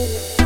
Yeah.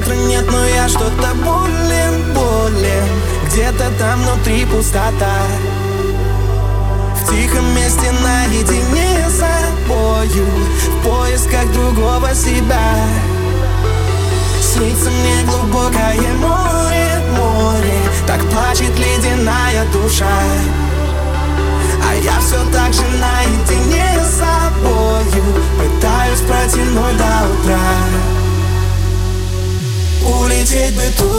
Ветра нет, но я что-то болен, болен Где-то там внутри пустота. В тихом месте наедине с собою В поисках другого себя. Снится мне глубокое море, море. Так плачет ледяная душа. А я все так же наедине с собою Пытаюсь протянуть до утра улететь бы туда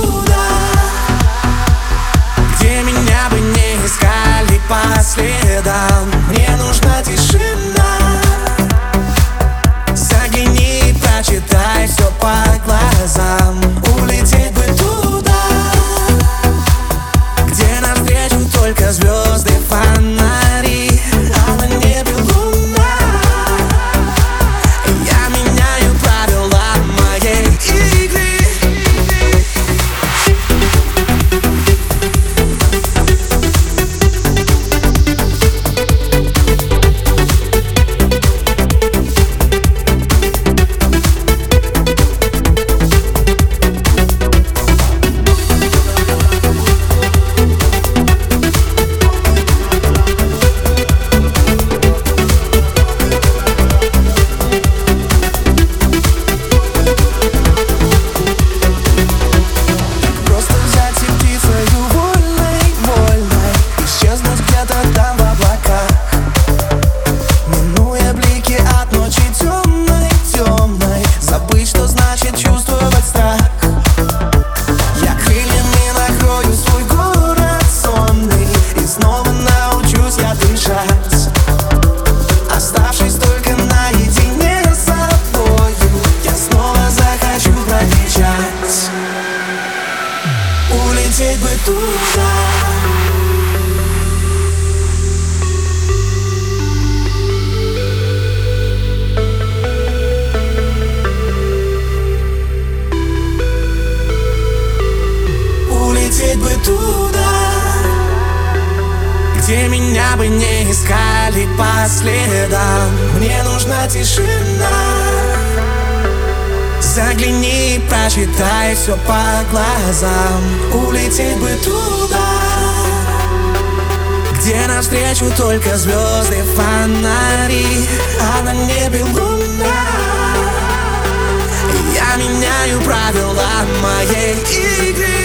Где меня бы не искали по следам? Мне нужна тишина. Загляни и прочитай все по глазам. Улететь бы туда Где навстречу только звезды, фонари А на небе луна. Я меняю правила моей игры